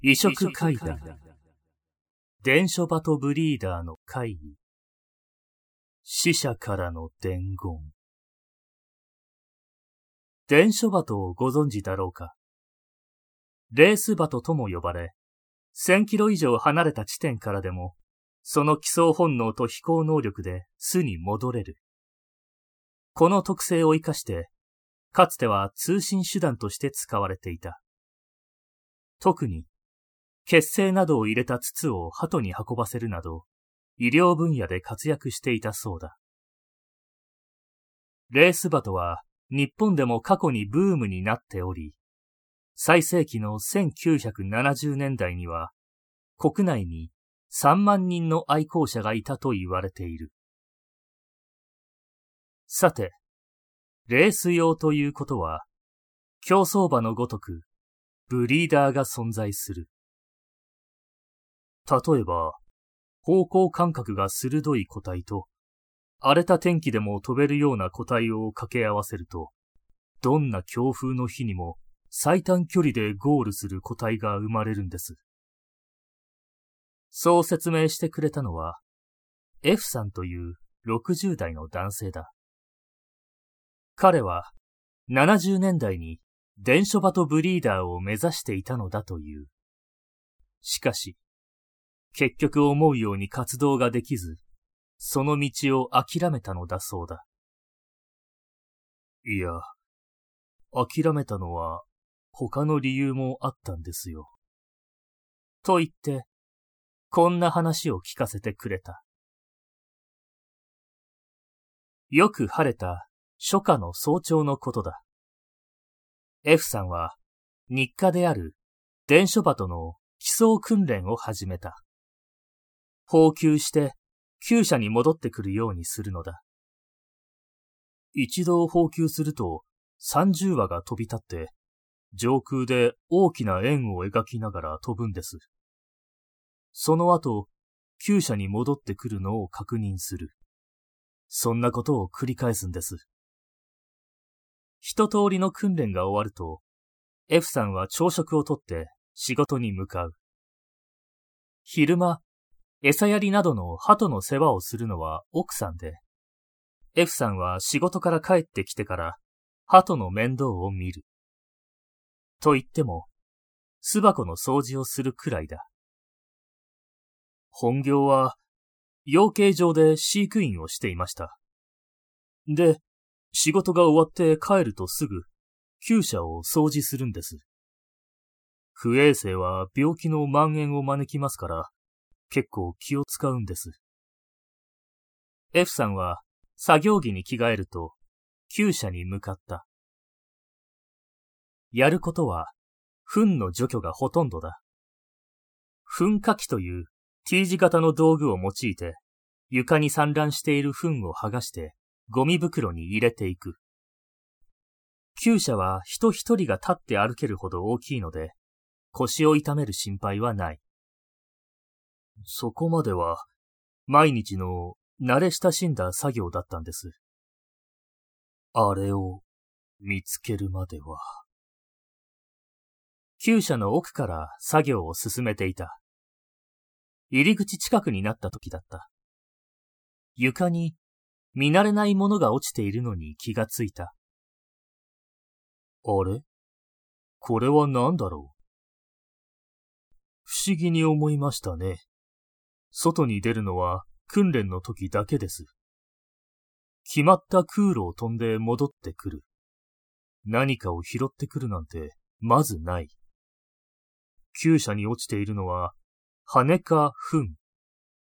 移植会談。伝書バトブリーダーの会議。死者からの伝言。伝書バトをご存知だろうか？レースバトとも呼ばれ、1000キロ以上離れた地点からでも、その基礎本能と飛行能力で巣に戻れる。この特性を活かして、かつては通信手段として使われていた。特に血清などを入れた筒を鳩に運ばせるなど、医療分野で活躍していたそうだ。レースバトは日本でも過去にブームになっており、最盛期の1970年代には国内に3万人の愛好者がいたと言われている。さて、レース用ということは、競走馬のごとく、ブリーダーが存在する。例えば、方向感覚が鋭い個体と、荒れた天気でも飛べるような個体を掛け合わせると、どんな強風の日にも最短距離でゴールする個体が生まれるんです。そう説明してくれたのは、F さんという60代の男性だ。彼は70年代に電書バトブリーダーを目指していたのだという。しかし、結局思うように活動ができず、その道を諦めたのだそうだ。いや、諦めたのは他の理由もあったんですよ。と言って、こんな話を聞かせてくれた。よく晴れた初夏の早朝のことだ。F さんは日課である電書バトの基礎訓練を始めた。放給して厩舎に戻ってくるようにするのだ。一度放給すると30羽が飛び立って、上空で大きな円を描きながら飛ぶんです。その後、厩舎に戻ってくるのを確認する。そんなことを繰り返すんです。一通りの訓練が終わると、F さんは朝食をとって仕事に向かう。昼間、餌やりなどの鳩の世話をするのは奥さんで、F さんは仕事から帰ってきてから鳩の面倒を見る。と言っても、巣箱の掃除をするくらいだ。本業は、養鶏場で飼育員をしていました。で、仕事が終わって帰るとすぐ、厩舎を掃除するんです。不衛生は病気の蔓延を招きますから、結構気を使うんです。F さんは作業着に着替えると、厩舎に向かった。やることは、糞の除去がほとんどだ。糞かきという T 字型の道具を用いて、床に散乱している糞を剥がして、ゴミ袋に入れていく。厩舎は人一人が立って歩けるほど大きいので、腰を痛める心配はない。そこまでは、毎日の慣れ親しんだ作業だったんです。あれを見つけるまでは。厩舎の奥から作業を進めていた。入り口近くになった時だった。床に見慣れないものが落ちているのに気がついた。あれ？これは何だろう？不思議に思いましたね。外に出るのは訓練の時だけです。決まった空路を飛んで戻ってくる。何かを拾ってくるなんて、まずない。厩舎に落ちているのは、羽か糞。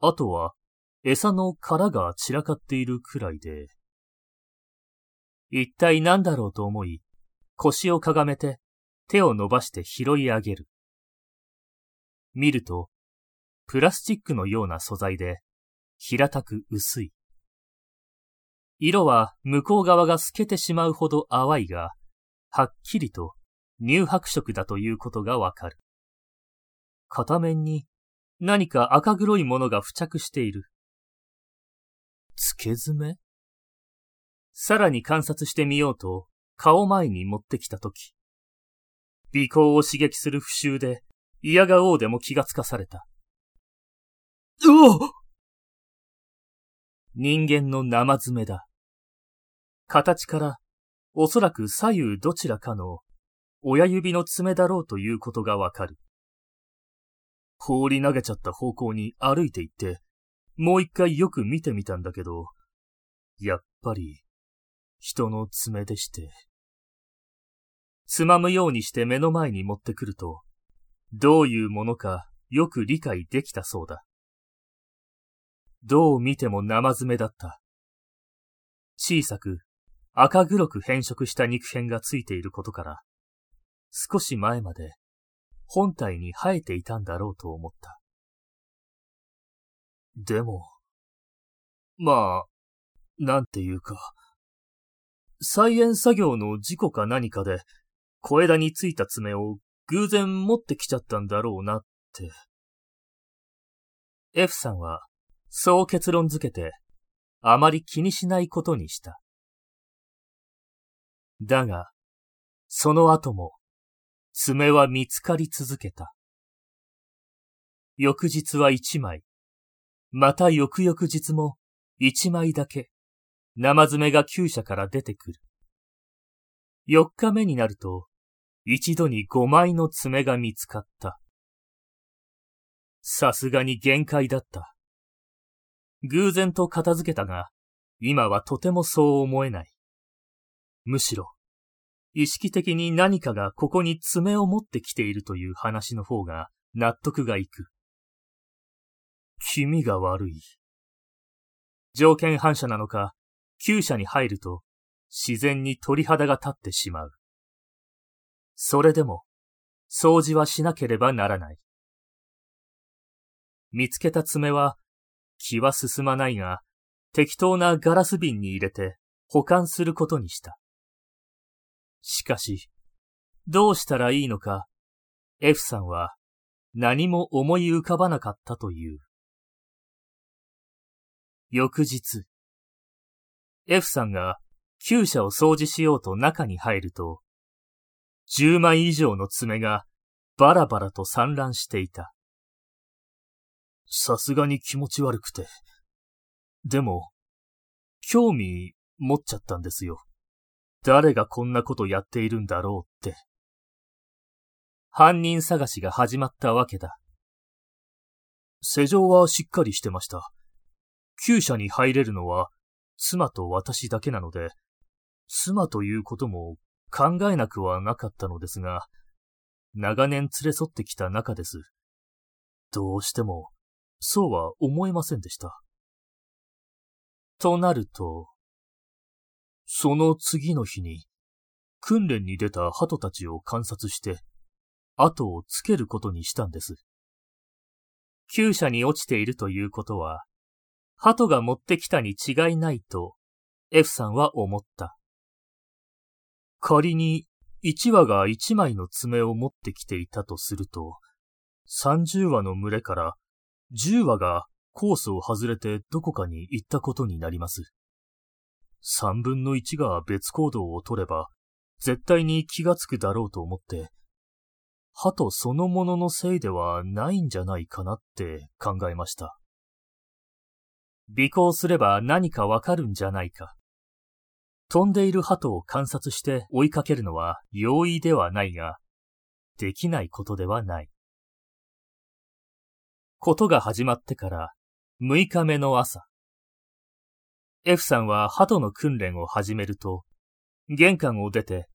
あとは、餌の殻が散らかっているくらいで。一体何だろうと思い、腰をかがめて、手を伸ばして拾い上げる。見ると、プラスチックのような素材で、平たく薄い。色は向こう側が透けてしまうほど淡いが、はっきりと乳白色だということがわかる。片面に何か赤黒いものが付着している。付け爪さらに観察してみようと顔前に持ってきたとき、鼻孔を刺激する浮臭で嫌がおうでも気がつかされた。うお人間の生爪だ。形からおそらく左右どちらかの親指の爪だろうということがわかる。放り投げちゃった方向に歩いて行って、もう一回よく見てみたんだけど、やっぱり、人の爪でして。つまむようにして目の前に持ってくると、どういうものかよく理解できたそうだ。どう見ても生爪だった。小さく赤黒く変色した肉片がついていることから、少し前まで本体に生えていたんだろうと思った。でも、まあ、なんていうか、菜園作業の事故か何かで小枝についた爪を偶然持ってきちゃったんだろうなって。F さんは、そう結論づけて、あまり気にしないことにした。だが、その後も、爪は見つかり続けた。翌日は一枚、また翌々日も一枚だけ、生爪が厩舎から出てくる。四日目になると、一度に五枚の爪が見つかった。さすがに限界だった。偶然と片付けたが、今はとてもそう思えない。むしろ、意識的に何かがここに爪を持ってきているという話の方が納得がいく。気味が悪い。条件反射なのか、厩舎に入ると自然に鳥肌が立ってしまう。それでも、掃除はしなければならない。見つけた爪は、気は進まないが、適当なガラス瓶に入れて保管することにした。しかし、どうしたらいいのか、F さんは何も思い浮かばなかったという。翌日、F さんが厩舎を掃除しようと中に入ると、10枚以上の爪がバラバラと散乱していた。さすがに気持ち悪くて。でも、興味持っちゃったんですよ。誰がこんなことやっているんだろうって。犯人探しが始まったわけだ。施錠はしっかりしてました。厩舎に入れるのは妻と私だけなので、妻ということも考えなくはなかったのですが、長年連れ添ってきた仲です。どうしても、そうは思えませんでした。となると、その次の日に、訓練に出た鳩たちを観察して、後をつけることにしたんです。厩舎に落ちているということは、鳩が持ってきたに違いないと、F さんは思った。仮に1羽が1枚の爪を持ってきていたとすると、30羽の群れから10羽がコースを外れてどこかに行ったことになります。3分の1が別行動を取れば、絶対に気がつくだろうと思って、鳩そのもののせいではないんじゃないかなって考えました。尾行すれば何かわかるんじゃないか。飛んでいる鳩を観察して追いかけるのは容易ではないが、できないことではない。ことが始まってから6日目の朝。F さんは鳩の訓練を始めると、玄関を出て、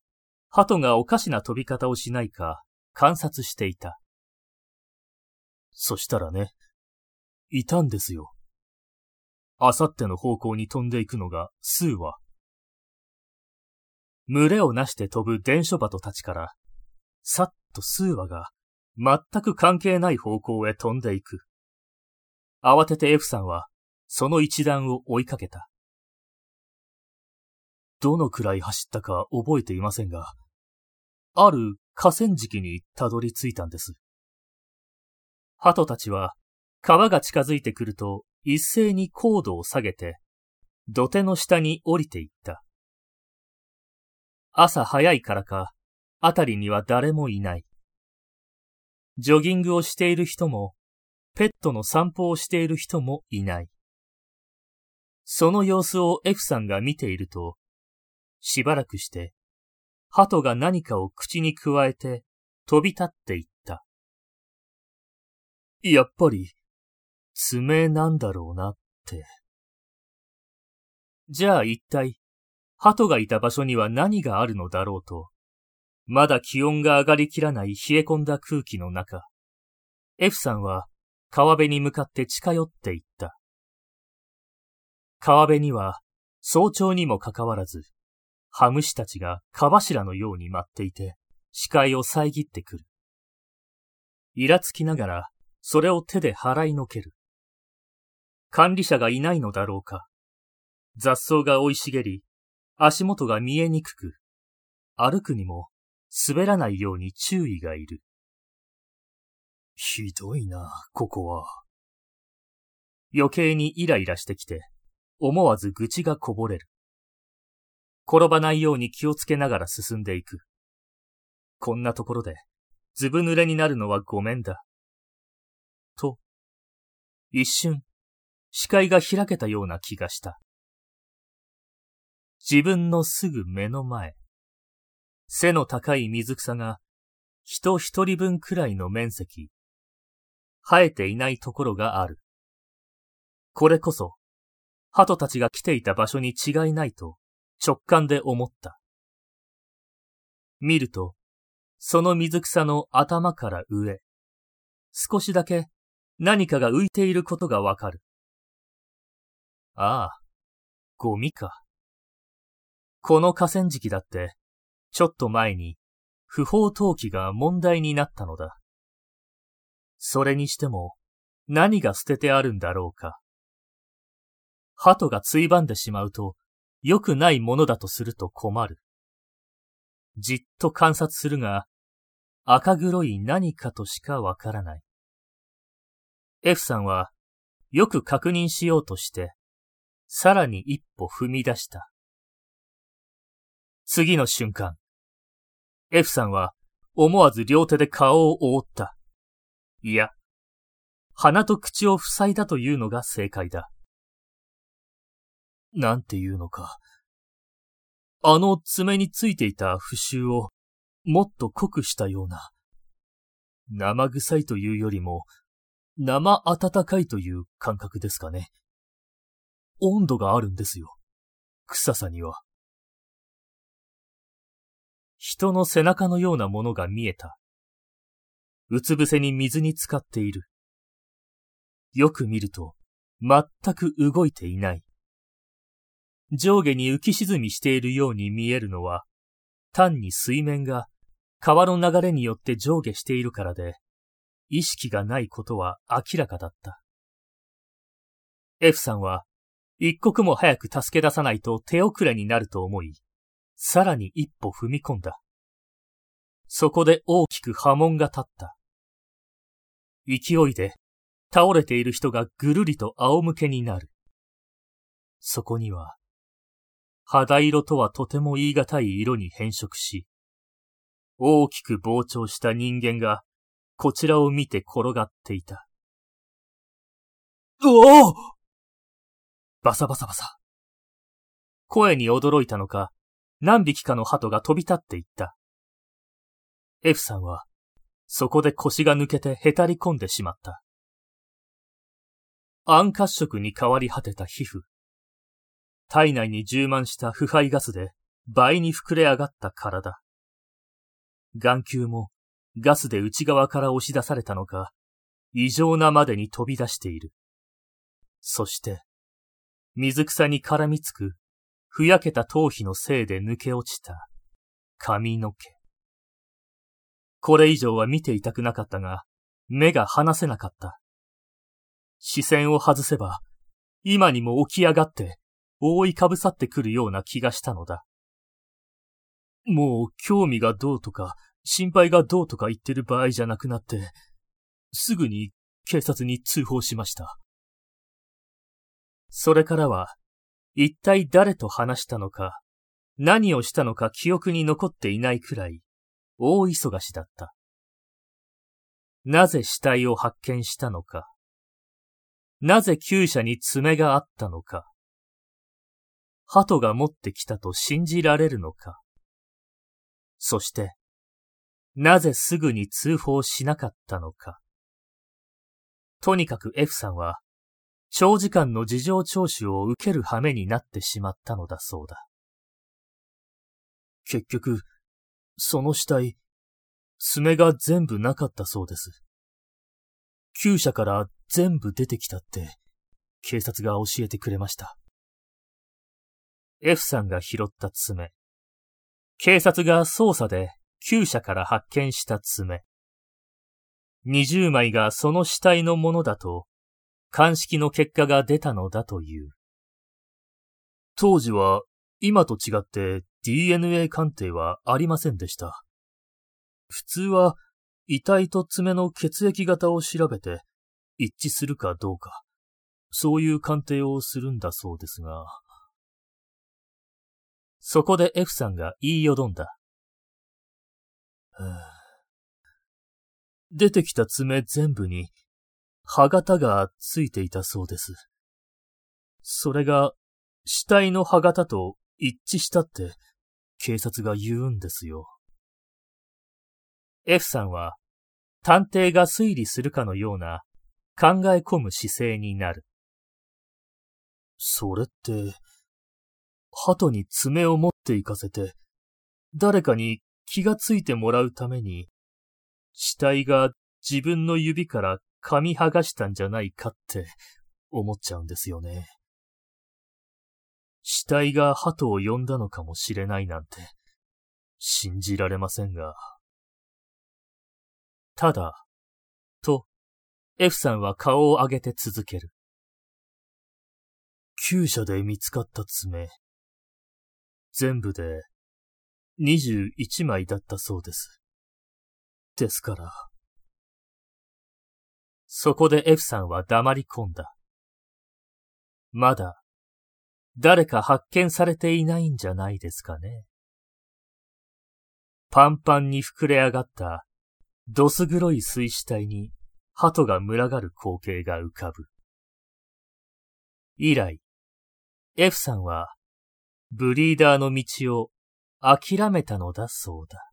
鳩がおかしな飛び方をしないか観察していた。そしたらね、いたんですよ。あさっての方向に飛んでいくのが数羽。群れをなして飛ぶ伝書鳩たちから、さっと数羽が全く関係ない方向へ飛んでいく。慌てて F さんはその一団を追いかけた。どのくらい走ったか覚えていませんが、ある河川敷にたどり着いたんです。鳩たちは川が近づいてくると一斉に高度を下げて土手の下に降りていった。朝早いからか、あたりには誰もいない。ジョギングをしている人も、ペットの散歩をしている人もいない。その様子を F さんが見ていると、しばらくして、鳩が何かを口に加えて飛び立っていった。やっぱり、爪なんだろうなって。じゃあ一体、鳩がいた場所には何があるのだろうと、まだ気温が上がりきらない冷え込んだ空気の中、F さんは川辺に向かって近寄っていった。川辺には早朝にもかかわらず、ハムシたちが蚊柱のように舞っていて、視界を遮ってくる。イラつきながら、それを手で払いのける。管理者がいないのだろうか。雑草が生い茂り、足元が見えにくく、歩くにも滑らないように注意がいる。ひどいな、ここは。余計にイライラしてきて、思わず愚痴がこぼれる。転ばないように気をつけながら進んでいく。こんなところで、ずぶ濡れになるのはごめんだ。と、一瞬、視界が開けたような気がした。自分のすぐ目の前、背の高い水草が人一人分くらいの面積、生えていないところがある。これこそ、鳩たちが来ていた場所に違いないと直感で思った。見ると、その水草の頭から上、少しだけ何かが浮いていることがわかる。ああ、ゴミか。この河川敷だって、ちょっと前に不法投棄が問題になったのだ。それにしても、何が捨ててあるんだろうか。鳩がついばんでしまうと、良くないものだとすると困る。じっと観察するが、赤黒い何かとしかわからない。F さんは、よく確認しようとして、さらに一歩踏み出した。次の瞬間、F さんは思わず両手で顔を覆った。いや、鼻と口を塞いだというのが正解だ。なんていうのか。あの爪についていた腐臭をもっと濃くしたような。生臭いというよりも、生温かいという感覚ですかね。温度があるんですよ。臭さには。人の背中のようなものが見えた。うつ伏せに水に浸かっている。よく見ると、全く動いていない。上下に浮き沈みしているように見えるのは、単に水面が川の流れによって上下しているからで、意識がないことは明らかだった。F さんは、一刻も早く助け出さないと手遅れになると思い、さらに一歩踏み込んだ。そこで大きく波紋が立った。勢いで、倒れている人がぐるりと仰向けになる。そこには、肌色とはとても言い難い色に変色し、大きく膨張した人間がこちらを見て転がっていた。うおバサバサバサ。声に驚いたのか、何匹かの鳩が飛び立っていった。F さんは、そこで腰が抜けてへたり込んでしまった。暗褐色に変わり果てた皮膚。体内に充満した腐敗ガスで倍に膨れ上がった体。眼球もガスで内側から押し出されたのか、異常なまでに飛び出している。そして、水草に絡みつく、ふやけた頭皮のせいで抜け落ちた髪の毛。これ以上は見ていたくなかったが、目が離せなかった。視線を外せば、今にも起き上がって覆いかぶさってくるような気がしたのだ。もう興味がどうとか、心配がどうとか言ってる場合じゃなくなって、すぐに警察に通報しました。それからは、一体誰と話したのか、何をしたのか記憶に残っていないくらい、大忙しだった。なぜ死体を発見したのか。なぜ厩舎に爪があったのか。鳩が持ってきたと信じられるのか。そして、なぜすぐに通報しなかったのか。とにかく F さんは、長時間の事情聴取を受ける羽目になってしまったのだそうだ。結局、その死体、爪が全部なかったそうです。厩舎から全部出てきたって、警察が教えてくれました。F さんが拾った爪。警察が捜査で厩舎から発見した爪。20枚がその死体のものだと、鑑識の結果が出たのだという。当時は今と違って DNA 鑑定はありませんでした。普通は遺体と爪の血液型を調べて一致するかどうか、そういう鑑定をするんだそうですが。そこで F さんが言いよどんだ。出てきた爪全部に歯型がついていたそうです。それが死体の歯型と一致したって警察が言うんですよ。F さんは探偵が推理するかのような考え込む姿勢になる。それって、鳩に爪を持って行かせて、誰かに気がついてもらうために、死体が自分の指から噛み剥がしたんじゃないかって思っちゃうんですよね。死体が鳩を呼んだのかもしれないなんて、信じられませんが。ただ、と、F さんは顔を上げて続ける。厩舎で見つかった爪、全部で21枚だったそうです。ですから。そこで F さんは黙り込んだ。まだ、誰か発見されていないんじゃないですかね。パンパンに膨れ上がったどす黒い水死体に鳩が群がる光景が浮かぶ。以来、F さんはブリーダーの道を諦めたのだそうだ。